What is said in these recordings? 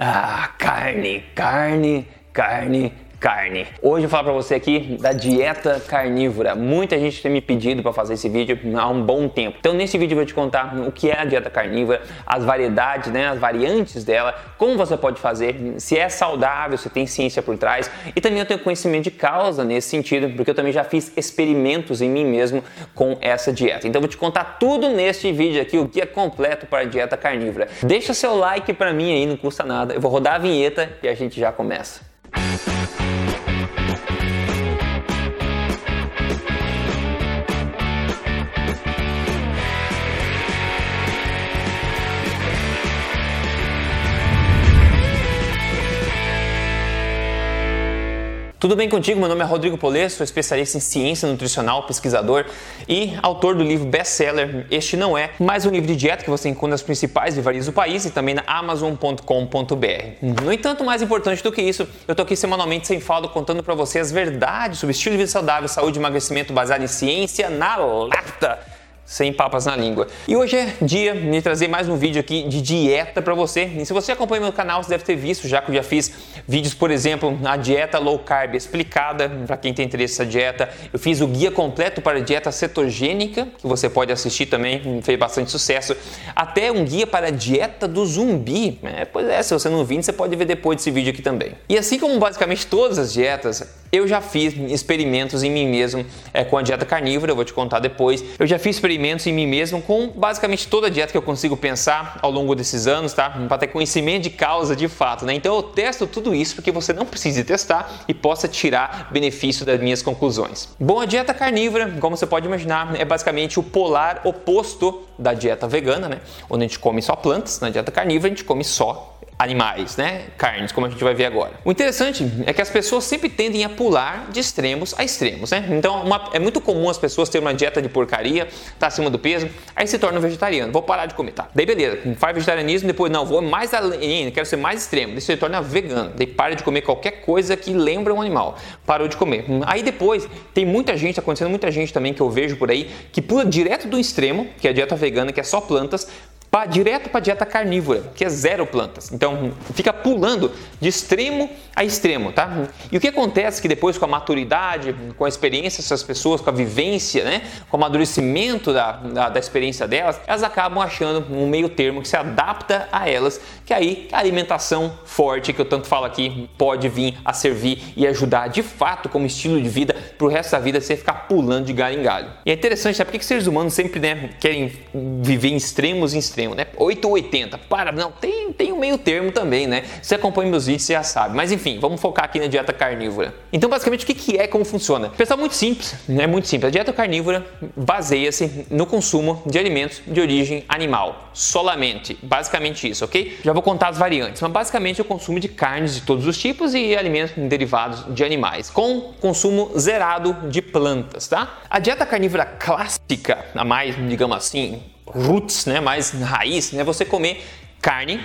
Ah, carne, carne, carne, carne. Hoje eu vou falar para você aqui da dieta carnívora. Muita gente tem me pedido para fazer esse vídeo há um bom tempo. Então nesse vídeo eu vou te contar o que é a dieta carnívora, as variedades, né, as variantes dela, como você pode fazer, se é saudável, se tem ciência por trás e também eu tenho conhecimento de causa nesse sentido, porque eu também já fiz experimentos em mim mesmo com essa dieta. Então eu vou te contar tudo neste vídeo aqui, o que é completo para a dieta carnívora. Deixa seu like para mim aí, não custa nada. Eu vou rodar a vinheta e a gente já começa. Tudo bem contigo? Meu nome é Rodrigo Polê, sou especialista em ciência nutricional, pesquisador e autor do livro best-seller Este Não É, mais um livro de dieta que você encontra nas principais livrarias do país e também na amazon.com.br. No entanto, mais importante do que isso, eu tô aqui semanalmente sem falta contando para você as verdades sobre estilo de vida saudável, saúde e emagrecimento baseado em ciência na lata sem papas na língua. E hoje é dia de trazer mais um vídeo aqui de dieta para você. E se você acompanha meu canal, você deve ter visto já que eu já fiz vídeos, por exemplo, na dieta low carb explicada para quem tem interesse nessa dieta. Eu fiz o guia completo para dieta cetogênica, que você pode assistir também, fez bastante sucesso. Até um guia para a dieta do zumbi. É, pois é, se você não viu, você pode ver depois desse vídeo aqui também. E assim como basicamente todas as dietas, eu já fiz experimentos em mim mesmo é, com a dieta carnívora, eu vou te contar depois. Eu já fiz experimentos em mim mesmo com basicamente toda a dieta que eu consigo pensar ao longo desses anos, tá? Para ter conhecimento de causa de fato, né? Então eu testo tudo isso porque você não precise testar e possa tirar benefício das minhas conclusões. Bom, a dieta carnívora, como você pode imaginar, é basicamente o polar oposto da dieta vegana, né? Onde a gente come só plantas, na dieta carnívora a gente come só animais, né? Carnes, como a gente vai ver agora. O interessante é que as pessoas sempre tendem a pular de extremos a extremos, né? Então uma, é muito comum as pessoas terem uma dieta de porcaria, tá acima do peso, aí se torna vegetariano, vou parar de comer, tá? Daí beleza, faz vegetarianismo, depois não, vou mais além, quero ser mais extremo, daí se torna vegano, daí para de comer qualquer coisa que lembra um animal, parou de comer. Aí depois tem muita gente, tá acontecendo muita gente também que eu vejo por aí, que pula direto do extremo, que é a dieta vegana, que é só plantas, Pra, direto para dieta carnívora, que é zero plantas. Então fica pulando de extremo a extremo, tá? E o que acontece que depois com a maturidade, com a experiência dessas pessoas, com a vivência, né, com o amadurecimento da, da, da, experiência delas, elas acabam achando um meio termo que se adapta a elas, que aí a alimentação forte que eu tanto falo aqui pode vir a servir e ajudar de fato como estilo de vida para o resto da vida você ficar pulando de galho em galho. E é interessante, né? Por que, que seres humanos sempre né, querem viver em extremos em extremos? Extremo, né? 8 ou 80. Para, não, tem, tem um meio termo também, né? Se acompanha meus vídeos, você já sabe. Mas enfim, vamos focar aqui na dieta carnívora. Então, basicamente, o que, que é como funciona? Pessoal, muito simples, é muito simples. A dieta carnívora baseia-se no consumo de alimentos de origem animal, solamente. Basicamente isso, ok? Já vou contar as variantes, mas basicamente é o consumo de carnes de todos os tipos e alimentos derivados de animais, com consumo zerado de plantas, tá? A dieta carnívora clássica, a mais, digamos assim, roots, né, mais raiz, né, você comer carne,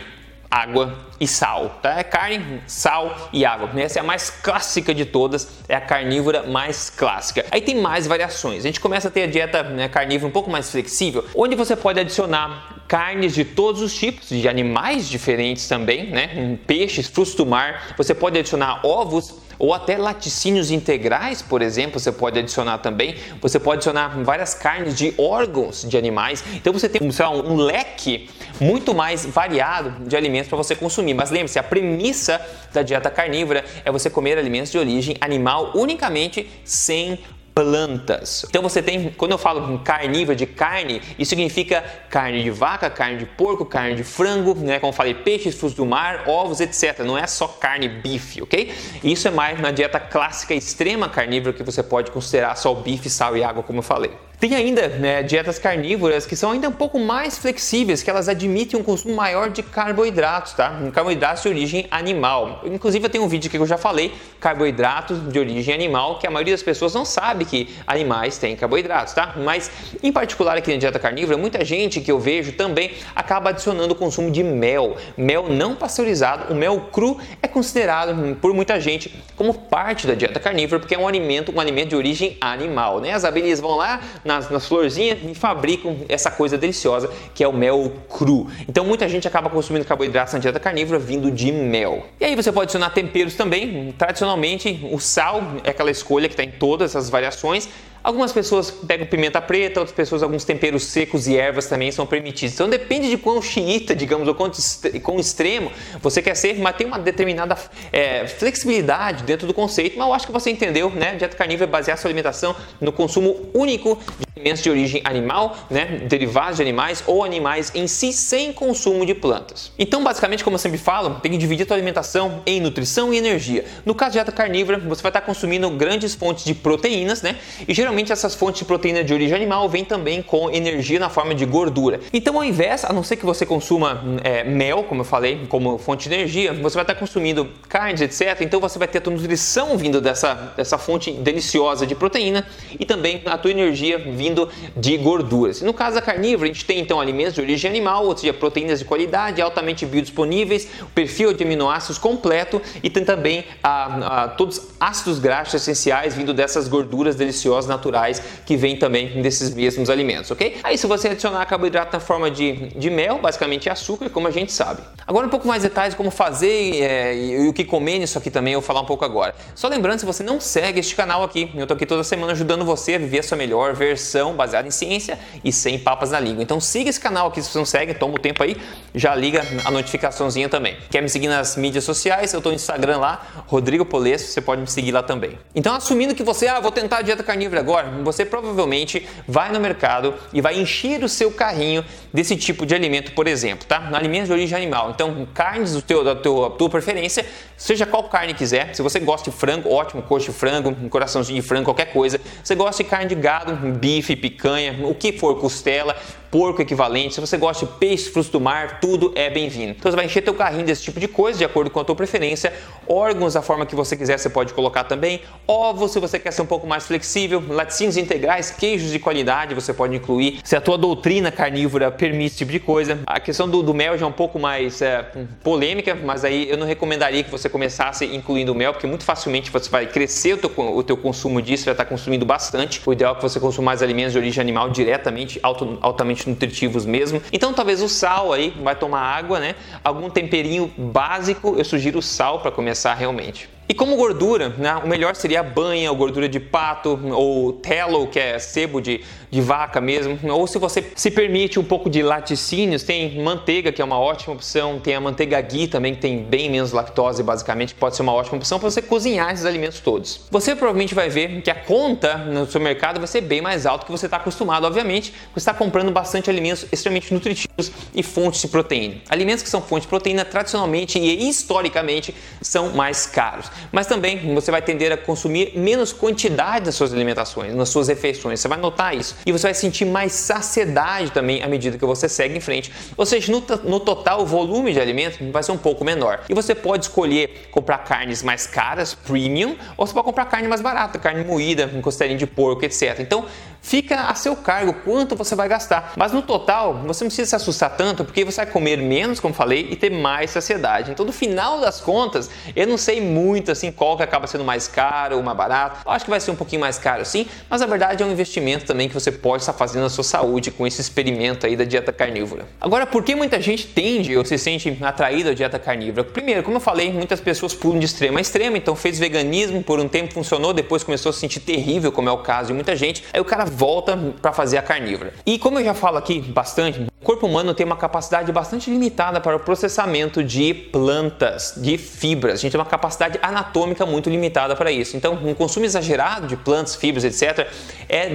água e sal, tá? É carne, sal e água. Essa é a mais clássica de todas, é a carnívora mais clássica. Aí tem mais variações. A gente começa a ter a dieta né, carnívora um pouco mais flexível, onde você pode adicionar carnes de todos os tipos, de animais diferentes também, né? Peixes, frutos do mar. Você pode adicionar ovos ou até laticínios integrais, por exemplo, você pode adicionar também. Você pode adicionar várias carnes de órgãos de animais. Então você tem lá, um leque muito mais variado de alimentos para você consumir. Mas lembre-se, a premissa da dieta carnívora é você comer alimentos de origem animal unicamente sem plantas. Então você tem, quando eu falo carnívoro de carne, isso significa carne de vaca, carne de porco, carne de frango, né? Como eu falei, peixes, frutos do mar, ovos, etc. Não é só carne bife, ok? Isso é mais na dieta clássica extrema carnívora que você pode considerar só o bife, sal e água, como eu falei. Tem ainda né, dietas carnívoras que são ainda um pouco mais flexíveis, que elas admitem um consumo maior de carboidratos, tá? Carboidratos de origem animal. Inclusive eu tenho um vídeo que eu já falei, carboidratos de origem animal, que a maioria das pessoas não sabe que animais têm carboidratos, tá? Mas em particular aqui na dieta carnívora, muita gente que eu vejo também acaba adicionando o consumo de mel. Mel não pasteurizado, o mel cru é considerado por muita gente como parte da dieta carnívora, porque é um alimento, um alimento de origem animal, né? As abelhas vão lá na nas, nas florzinhas e fabricam essa coisa deliciosa que é o mel cru. Então muita gente acaba consumindo carboidratos na dieta carnívora vindo de mel. E aí você pode adicionar temperos também. Tradicionalmente, o sal é aquela escolha que está em todas essas variações. Algumas pessoas pegam pimenta preta, outras pessoas alguns temperos secos e ervas também são permitidos. Então depende de quão xiita, digamos, ou quão extremo você quer ser, mas tem uma determinada é, flexibilidade dentro do conceito. Mas eu acho que você entendeu, né? Dieta carnívora é basear sua alimentação no consumo único de alimentos de origem animal, né? Derivados de animais ou animais em si sem consumo de plantas. Então, basicamente, como eu sempre falo, tem que dividir a sua alimentação em nutrição e energia. No caso de dieta carnívora, você vai estar consumindo grandes fontes de proteínas, né? E geralmente geralmente essas fontes de proteína de origem animal vêm também com energia na forma de gordura. Então, ao invés, a não ser que você consuma é, mel, como eu falei, como fonte de energia, você vai estar consumindo carnes, etc. Então, você vai ter a tua nutrição vindo dessa, dessa fonte deliciosa de proteína e também a tua energia vindo de gorduras. No caso da carnívora, a gente tem então alimentos de origem animal, ou seja, proteínas de qualidade, altamente biodisponíveis, perfil de aminoácidos completo e tem também a, a, todos ácidos graxos essenciais vindo dessas gorduras deliciosas naturais que vêm também desses mesmos alimentos, ok? Aí se você adicionar carboidrato na forma de, de mel, basicamente açúcar, como a gente sabe. Agora um pouco mais detalhes como fazer é, e, o que comer nisso aqui também eu vou falar um pouco agora. Só lembrando, se você não segue este canal aqui, eu tô aqui toda semana ajudando você a viver a sua melhor versão baseada em ciência e sem papas na língua. Então siga esse canal aqui se você não segue, toma o tempo aí, já liga a notificaçãozinha também. Quer me seguir nas mídias sociais? Eu tô no Instagram lá, Rodrigo Polesso, você pode me seguir lá também. Então assumindo que você, ah, vou tentar a dieta carnívora agora, você provavelmente vai no mercado e vai encher o seu carrinho desse tipo de alimento, por exemplo, tá? Alimentos de origem animal. Então, carnes do teu, da tua, tua preferência, seja qual carne quiser. Se você gosta de frango, ótimo, coxa de frango, um coraçãozinho de frango, qualquer coisa. Você gosta de carne de gado, bife, picanha, o que for, costela, porco equivalente. Se você gosta de peixe, frutos do mar, tudo é bem-vindo. Então, você vai encher teu carrinho desse tipo de coisa, de acordo com a tua preferência. Órgãos da forma que você quiser, você pode colocar também. Ovos, se você quer ser um pouco mais flexível laticínios integrais, queijos de qualidade você pode incluir. Se a tua doutrina carnívora permite esse tipo de coisa. A questão do, do mel já é um pouco mais é, polêmica, mas aí eu não recomendaria que você começasse incluindo mel, porque muito facilmente você vai crescer o teu, o teu consumo disso, vai estar consumindo bastante. O ideal é que você consuma mais alimentos de origem animal diretamente, alto, nutritivos mesmo. Então talvez o sal aí, vai tomar água, né? Algum temperinho básico, eu sugiro o sal para começar realmente. E como gordura, né, o melhor seria a banha, ou gordura de pato, ou tallow, que é sebo de, de vaca mesmo. Ou se você se permite um pouco de laticínios, tem manteiga, que é uma ótima opção. Tem a manteiga ghee também, que tem bem menos lactose, basicamente, pode ser uma ótima opção para você cozinhar esses alimentos todos. Você provavelmente vai ver que a conta no seu mercado vai ser bem mais alta que você está acostumado, obviamente, porque você está comprando bastante alimentos extremamente nutritivos e fontes de proteína. Alimentos que são fontes de proteína, tradicionalmente e historicamente, são mais caros mas também você vai tender a consumir menos quantidade das suas alimentações, nas suas refeições. Você vai notar isso e você vai sentir mais saciedade também à medida que você segue em frente. Ou seja, no, no total, o volume de alimentos vai ser um pouco menor. E você pode escolher comprar carnes mais caras, premium, ou você pode comprar carne mais barata, carne moída, um costelinho de porco, etc. Então, fica a seu cargo quanto você vai gastar. Mas no total, você não precisa se assustar tanto, porque você vai comer menos, como falei, e ter mais saciedade. Então, no final das contas, eu não sei muito assim qual que acaba sendo mais caro ou mais barato. Eu acho que vai ser um pouquinho mais caro sim, mas na verdade é um investimento também que você pode estar fazendo na sua saúde com esse experimento aí da dieta carnívora. Agora, por que muita gente tende ou se sente atraída à dieta carnívora? Primeiro, como eu falei, muitas pessoas pulam de extremo a extremo, então fez veganismo, por um tempo funcionou, depois começou a se sentir terrível, como é o caso de muita gente. Aí o cara volta para fazer a carnívora. E como eu já falo aqui bastante, o corpo humano tem uma capacidade bastante limitada para o processamento de plantas, de fibras. A gente tem uma capacidade anatômica muito limitada para isso. Então, um consumo exagerado de plantas, fibras, etc., é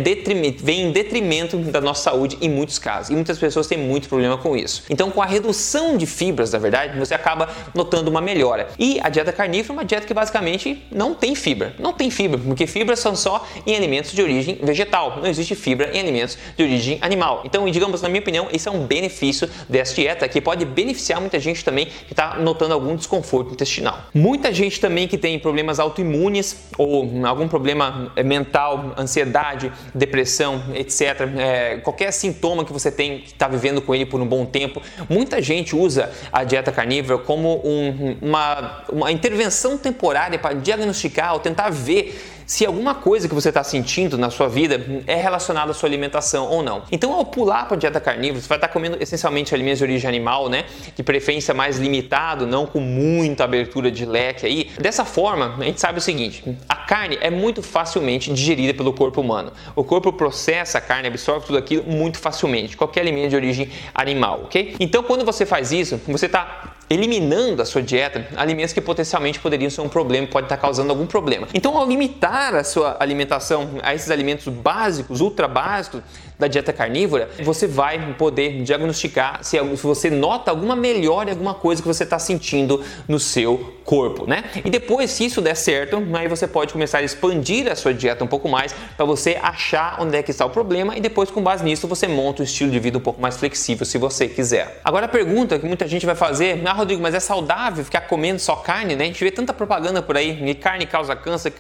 vem em detrimento da nossa saúde em muitos casos. E muitas pessoas têm muito problema com isso. Então, com a redução de fibras, na verdade, você acaba notando uma melhora. E a dieta carnívora é uma dieta que basicamente não tem fibra. Não tem fibra, porque fibras são só em alimentos de origem vegetal. Não existe fibra em alimentos de origem animal. Então, digamos, na minha opinião, isso é um benefício dessa dieta que pode beneficiar muita gente também que está notando algum desconforto intestinal. Muita gente também que tem problemas autoimunes ou algum problema eh, mental, ansiedade, depressão, etc. É, qualquer sintoma que você tem, que está vivendo com ele por um bom tempo, muita gente usa a dieta carnívora como um, uma, uma intervenção temporária para diagnosticar ou tentar ver se alguma coisa que você está sentindo na sua vida é relacionada à sua alimentação ou não. Então, ao pular para a dieta carnívora, você vai estar tá comendo essencialmente alimentos de origem animal, né? De preferência mais limitado, não com muita abertura de leque aí. Dessa forma, a gente sabe o seguinte: a carne é muito facilmente digerida pelo corpo humano. O corpo processa a carne, absorve tudo aquilo muito facilmente, qualquer alimento de origem animal, ok? Então, quando você faz isso, você está eliminando da sua dieta alimentos que potencialmente poderiam ser um problema, pode estar causando algum problema. Então, ao limitar a sua alimentação a esses alimentos básicos, ultra básicos da dieta carnívora, você vai poder diagnosticar se você nota alguma melhora alguma coisa que você está sentindo no seu corpo, né? E depois, se isso der certo, aí você pode começar a expandir a sua dieta um pouco mais para você achar onde é que está o problema e depois, com base nisso, você monta um estilo de vida um pouco mais flexível se você quiser. Agora, a pergunta que muita gente vai fazer, ah, Rodrigo, mas é saudável ficar comendo só carne, né? A gente vê tanta propaganda por aí, que carne causa câncer,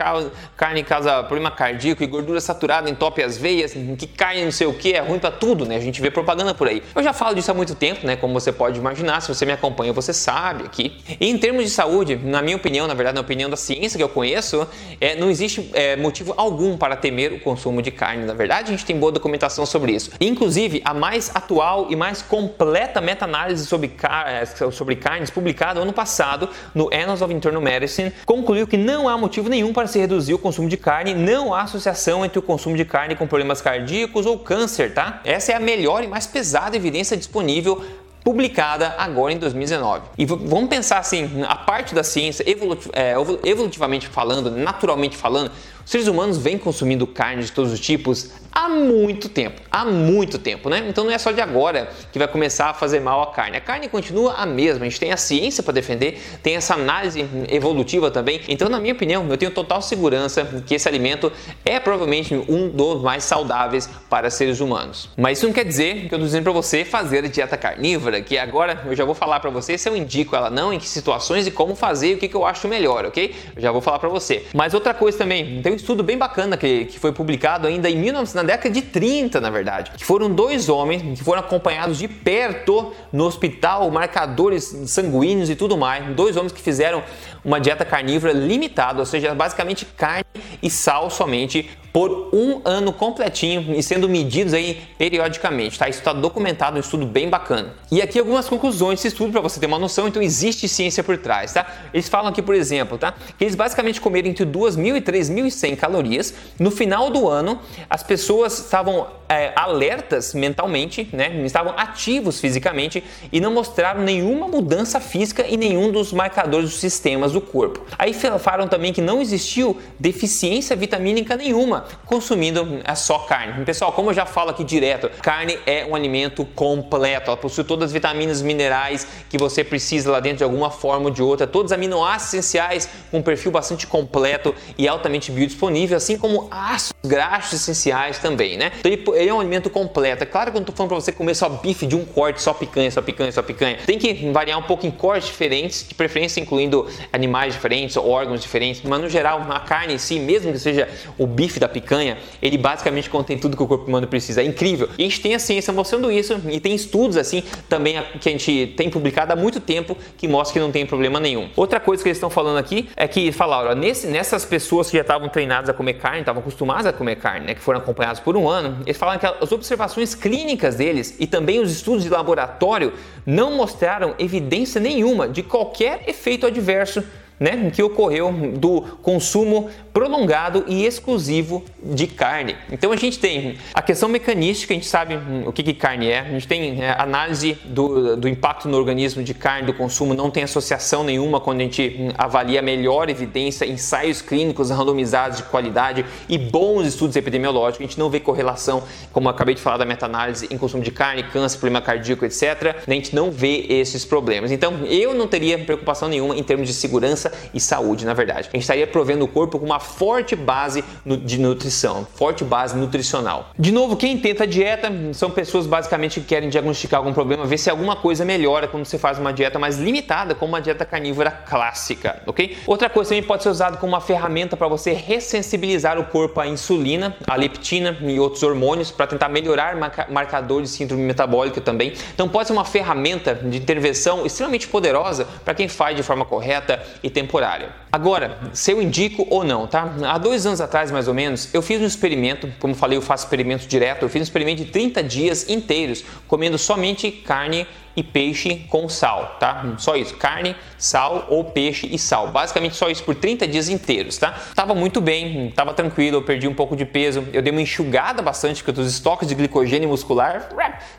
carne causa problema cardíaco e gordura saturada entope as veias, que carne não sei o que é ruim para tudo, né? A gente vê propaganda por aí. Eu já falo disso há muito tempo, né? Como você pode imaginar, se você me acompanha, você sabe aqui. E em termos de saúde, na minha opinião, na verdade, na opinião da ciência que eu conheço, é, não existe é, motivo algum para temer o consumo de carne. Na verdade, a gente tem boa documentação sobre isso. Inclusive, a mais atual e mais completa meta-análise sobre, car é, sobre carnes publicada ano passado no Annals of Internal Medicine concluiu que não há motivo nenhum para se reduzir o consumo de carne, não há associação entre o consumo de carne com problemas cardíacos ou câncer, tá? Essa é a melhor e mais pesada evidência disponível publicada agora em 2019. E vamos pensar assim, a parte da ciência, é, evolutivamente falando, naturalmente falando, seres humanos vêm consumindo carne de todos os tipos há muito tempo, há muito tempo, né? Então não é só de agora que vai começar a fazer mal a carne. A carne continua a mesma, a gente tem a ciência para defender, tem essa análise evolutiva também. Então, na minha opinião, eu tenho total segurança que esse alimento é provavelmente um dos mais saudáveis para seres humanos. Mas isso não quer dizer que eu estou dizendo para você fazer a dieta carnívora, que agora eu já vou falar para você se eu indico ela não, em que situações e como fazer, o que, que eu acho melhor, ok? Eu já vou falar para você. Mas outra coisa também, tem estudo bem bacana que, que foi publicado ainda em 1900 na década de 30, na verdade, que foram dois homens que foram acompanhados de perto no hospital, marcadores sanguíneos e tudo mais, dois homens que fizeram uma dieta carnívora limitada, ou seja, basicamente carne e sal somente por um ano completinho e sendo medidos aí periodicamente, tá? Isso está documentado, um estudo bem bacana. E aqui algumas conclusões desse estudo para você ter uma noção, então existe ciência por trás, tá? Eles falam aqui, por exemplo, tá? Que eles basicamente comeram entre 2.000 e 3.100 calorias. No final do ano, as pessoas estavam é, alertas mentalmente, né? Estavam ativos fisicamente e não mostraram nenhuma mudança física em nenhum dos marcadores dos sistemas do corpo. Aí falaram também que não existiu deficiência vitamínica nenhuma consumindo só carne. Pessoal, como eu já falo aqui direto, carne é um alimento completo. Ela possui todas as vitaminas, minerais que você precisa lá dentro de alguma forma ou de outra, todos os aminoácidos essenciais com um perfil bastante completo e altamente biodisponível, assim como ácidos graxos essenciais também, né? Então ele, ele é um alimento completo. É claro que eu não estou falando para você comer só bife de um corte, só picanha, só picanha, só picanha. Tem que variar um pouco em cortes diferentes, de preferência incluindo animais diferentes, órgãos diferentes, mas no geral a carne em si, mesmo que seja o bife da da picanha, ele basicamente contém tudo que o corpo humano precisa. É incrível. E a gente tem a ciência mostrando isso e tem estudos assim também que a gente tem publicado há muito tempo que mostra que não tem problema nenhum. Outra coisa que eles estão falando aqui é que falaram, ó, nesse, nessas pessoas que já estavam treinadas a comer carne, estavam acostumadas a comer carne, né, que foram acompanhadas por um ano, eles falaram que as observações clínicas deles e também os estudos de laboratório não mostraram evidência nenhuma de qualquer efeito adverso né, que ocorreu do consumo prolongado e exclusivo de carne. Então a gente tem a questão mecanística, a gente sabe o que, que carne é, a gente tem é, análise do, do impacto no organismo de carne, do consumo, não tem associação nenhuma quando a gente avalia melhor evidência, ensaios clínicos randomizados de qualidade e bons estudos epidemiológicos, a gente não vê correlação, como acabei de falar da meta-análise, em consumo de carne, câncer, problema cardíaco, etc. A gente não vê esses problemas. Então eu não teria preocupação nenhuma em termos de segurança e saúde, na verdade. A gente estaria provendo o corpo com uma forte base de nutrição, forte base nutricional. De novo, quem tenta dieta são pessoas basicamente que querem diagnosticar algum problema, ver se alguma coisa melhora quando você faz uma dieta mais limitada, como uma dieta carnívora clássica, ok? Outra coisa também pode ser usado como uma ferramenta para você ressensibilizar o corpo à insulina, à leptina e outros hormônios para tentar melhorar marcadores de síndrome metabólica também. Então pode ser uma ferramenta de intervenção extremamente poderosa para quem faz de forma correta e tem temporária. Agora, se eu indico ou não, tá? Há dois anos atrás, mais ou menos, eu fiz um experimento, como falei, eu faço experimento direto, eu fiz um experimento de 30 dias inteiros, comendo somente carne e peixe com sal, tá? Só isso, carne, sal ou peixe e sal. Basicamente só isso por 30 dias inteiros, tá? Tava muito bem, tava tranquilo, eu perdi um pouco de peso, eu dei uma enxugada bastante, porque os estoques de glicogênio muscular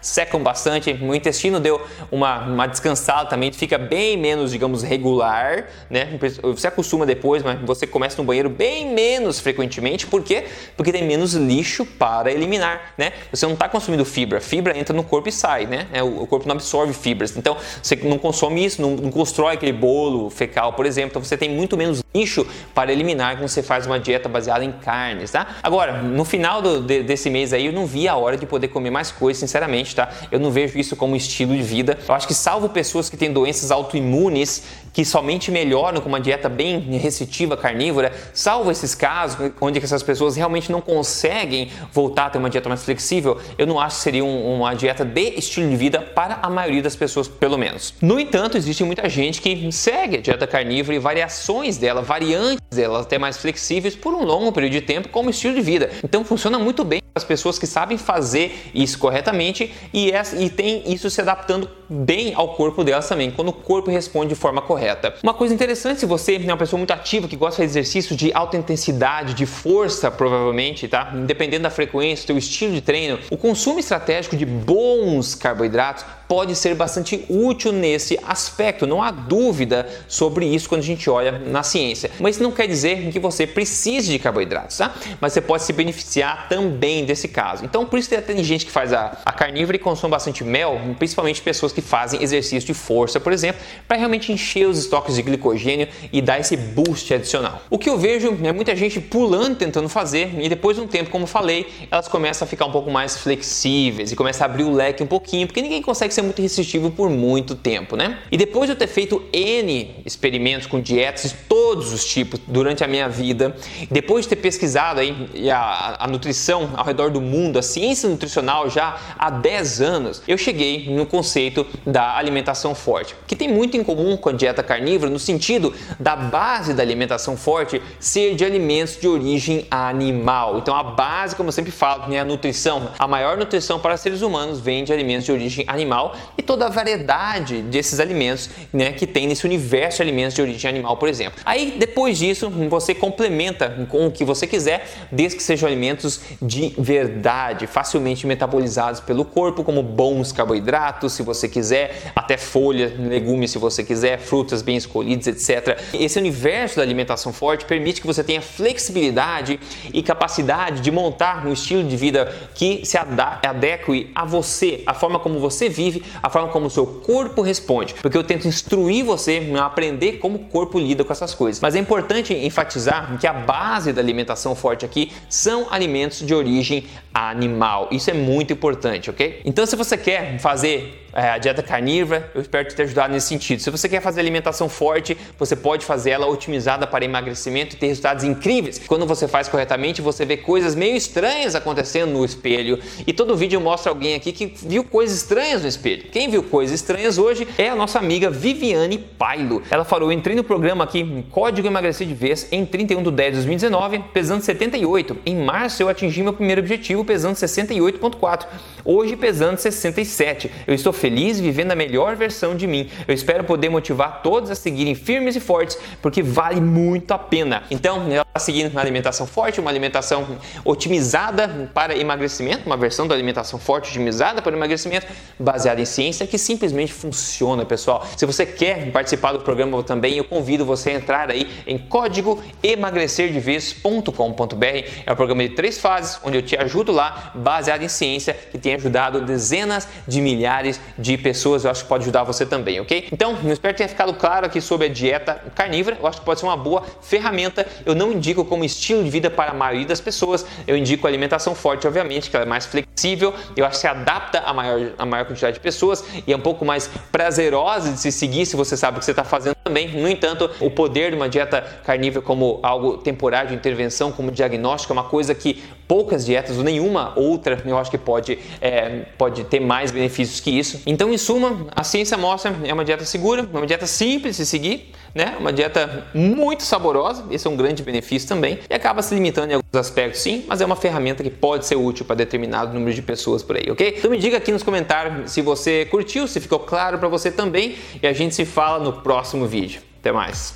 secam bastante, meu intestino deu uma, uma descansada também, fica bem menos, digamos, regular, né? Você acostuma depois, mas você começa no banheiro bem menos frequentemente, por quê? Porque tem menos lixo para eliminar, né? Você não está consumindo fibra, fibra entra no corpo e sai, né? É, o corpo não absorve fibras. Então, você não consome isso, não, não constrói aquele bolo fecal, por exemplo. Então, você tem muito menos lixo para eliminar quando você faz uma dieta baseada em carnes, tá? Agora, no final do, de, desse mês aí, eu não vi a hora de poder comer mais coisas, sinceramente, tá? Eu não vejo isso como estilo de vida. Eu acho que salvo pessoas que têm doenças autoimunes que somente melhoram com uma dieta bem restritiva carnívora, salvo esses casos onde essas pessoas realmente não conseguem voltar a ter uma dieta mais flexível, eu não acho que seria um, uma dieta de estilo de vida para a maioria das pessoas, pelo menos. No entanto, existe muita gente que segue a dieta carnívora e variações dela, variantes dela, até mais flexíveis por um longo período de tempo como estilo de vida. Então funciona muito bem para as pessoas que sabem fazer isso corretamente e, e tem isso se adaptando bem ao corpo delas também, quando o corpo responde de forma correta. Uma coisa interessante, se você é uma pessoa muito ativa que gosta de exercício de alta intensidade, de força, provavelmente, tá? Independendo da frequência, do seu estilo de treino, o consumo estratégico de bons carboidratos pode ser bastante útil nesse aspecto, não há dúvida sobre isso quando a gente olha na ciência. Mas isso não quer dizer que você precise de carboidratos, tá? Mas você pode se beneficiar também desse caso. Então, por isso tem gente que faz a, a carnívora e consome bastante mel, principalmente pessoas que fazem exercício de força, por exemplo, para realmente encher os estoques de glicogênio e dar esse boost adicional. O que eu vejo é muita gente pulando, tentando fazer, e depois de um tempo, como falei, elas começam a ficar um pouco mais flexíveis e começam a abrir o leque um pouquinho, porque ninguém consegue ser muito restritivo por muito tempo, né? E depois de eu ter feito N experimentos com dietas de todos os tipos durante a minha vida, depois de ter pesquisado aí a, a nutrição ao redor do mundo, a ciência nutricional já há 10 anos, eu cheguei no conceito da alimentação forte, que tem muito em comum com a dieta carnívora no sentido da base da alimentação forte ser de alimentos de origem animal. Então a base, como eu sempre falo, né, a nutrição, a maior nutrição para seres humanos vem de alimentos de origem animal e toda a variedade desses alimentos né, que tem nesse universo de alimentos de origem animal, por exemplo. Aí depois disso você complementa com o que você quiser, desde que sejam alimentos de verdade, facilmente metabolizados pelo corpo, como bons carboidratos, se você quiser, até folhas, legumes, se você quiser, frutas bem escolhidas, etc. Esse universo da alimentação forte permite que você tenha flexibilidade e capacidade de montar um estilo de vida que se adeque a você, a forma como você vive, a forma como o seu corpo responde, porque eu tento instruir você a aprender como o corpo lida com essas coisas. Mas é importante enfatizar que a base da alimentação forte aqui são alimentos de origem animal. Isso é muito importante, ok? Então, se você quer fazer a dieta carnívora, eu espero te ajudar nesse sentido. Se você quer fazer alimentação forte, você pode fazer ela otimizada para emagrecimento e ter resultados incríveis. Quando você faz corretamente, você vê coisas meio estranhas acontecendo no espelho. E todo vídeo mostra alguém aqui que viu coisas estranhas no espelho. Quem viu coisas estranhas hoje é a nossa amiga Viviane Pailo. Ela falou: entrei no programa aqui, Código Emagrecer de Vez, em 31 de 10 de 2019, pesando 78. Em março eu atingi meu primeiro objetivo, pesando 68,4. Hoje pesando 67. Eu estou feliz vivendo a melhor versão de mim. Eu espero poder motivar todos a seguirem firmes e fortes, porque vale muito a pena. Então, seguindo uma alimentação forte, uma alimentação otimizada para emagrecimento, uma versão da alimentação forte otimizada para emagrecimento, baseada em ciência, que simplesmente funciona, pessoal. Se você quer participar do programa também, eu convido você a entrar aí em código emagrecerdeves.com.br. É um programa de três fases, onde eu te ajudo lá, baseado em ciência, que tem ajudado dezenas de milhares de pessoas, eu acho que pode ajudar você também, ok? Então, espero que tenha ficado claro aqui sobre a dieta carnívora, eu acho que pode ser uma boa ferramenta. Eu não indico como estilo de vida para a maioria das pessoas, eu indico alimentação forte, obviamente, que ela é mais flexível, eu acho que se adapta a maior, a maior quantidade de pessoas e é um pouco mais prazerosa de se seguir se você sabe o que você está fazendo também. No entanto, o poder de uma dieta carnívora como algo temporário de intervenção, como diagnóstico, é uma coisa que poucas dietas ou nenhuma outra eu acho que pode, é, pode ter mais benefícios que isso. Então, em suma, a ciência mostra é uma dieta segura, é uma dieta simples de seguir, né? Uma dieta muito saborosa, esse é um grande benefício também, e acaba se limitando em alguns aspectos sim, mas é uma ferramenta que pode ser útil para determinado número de pessoas por aí, ok? Então me diga aqui nos comentários se você curtiu, se ficou claro para você também, e a gente se fala no próximo vídeo. Até mais!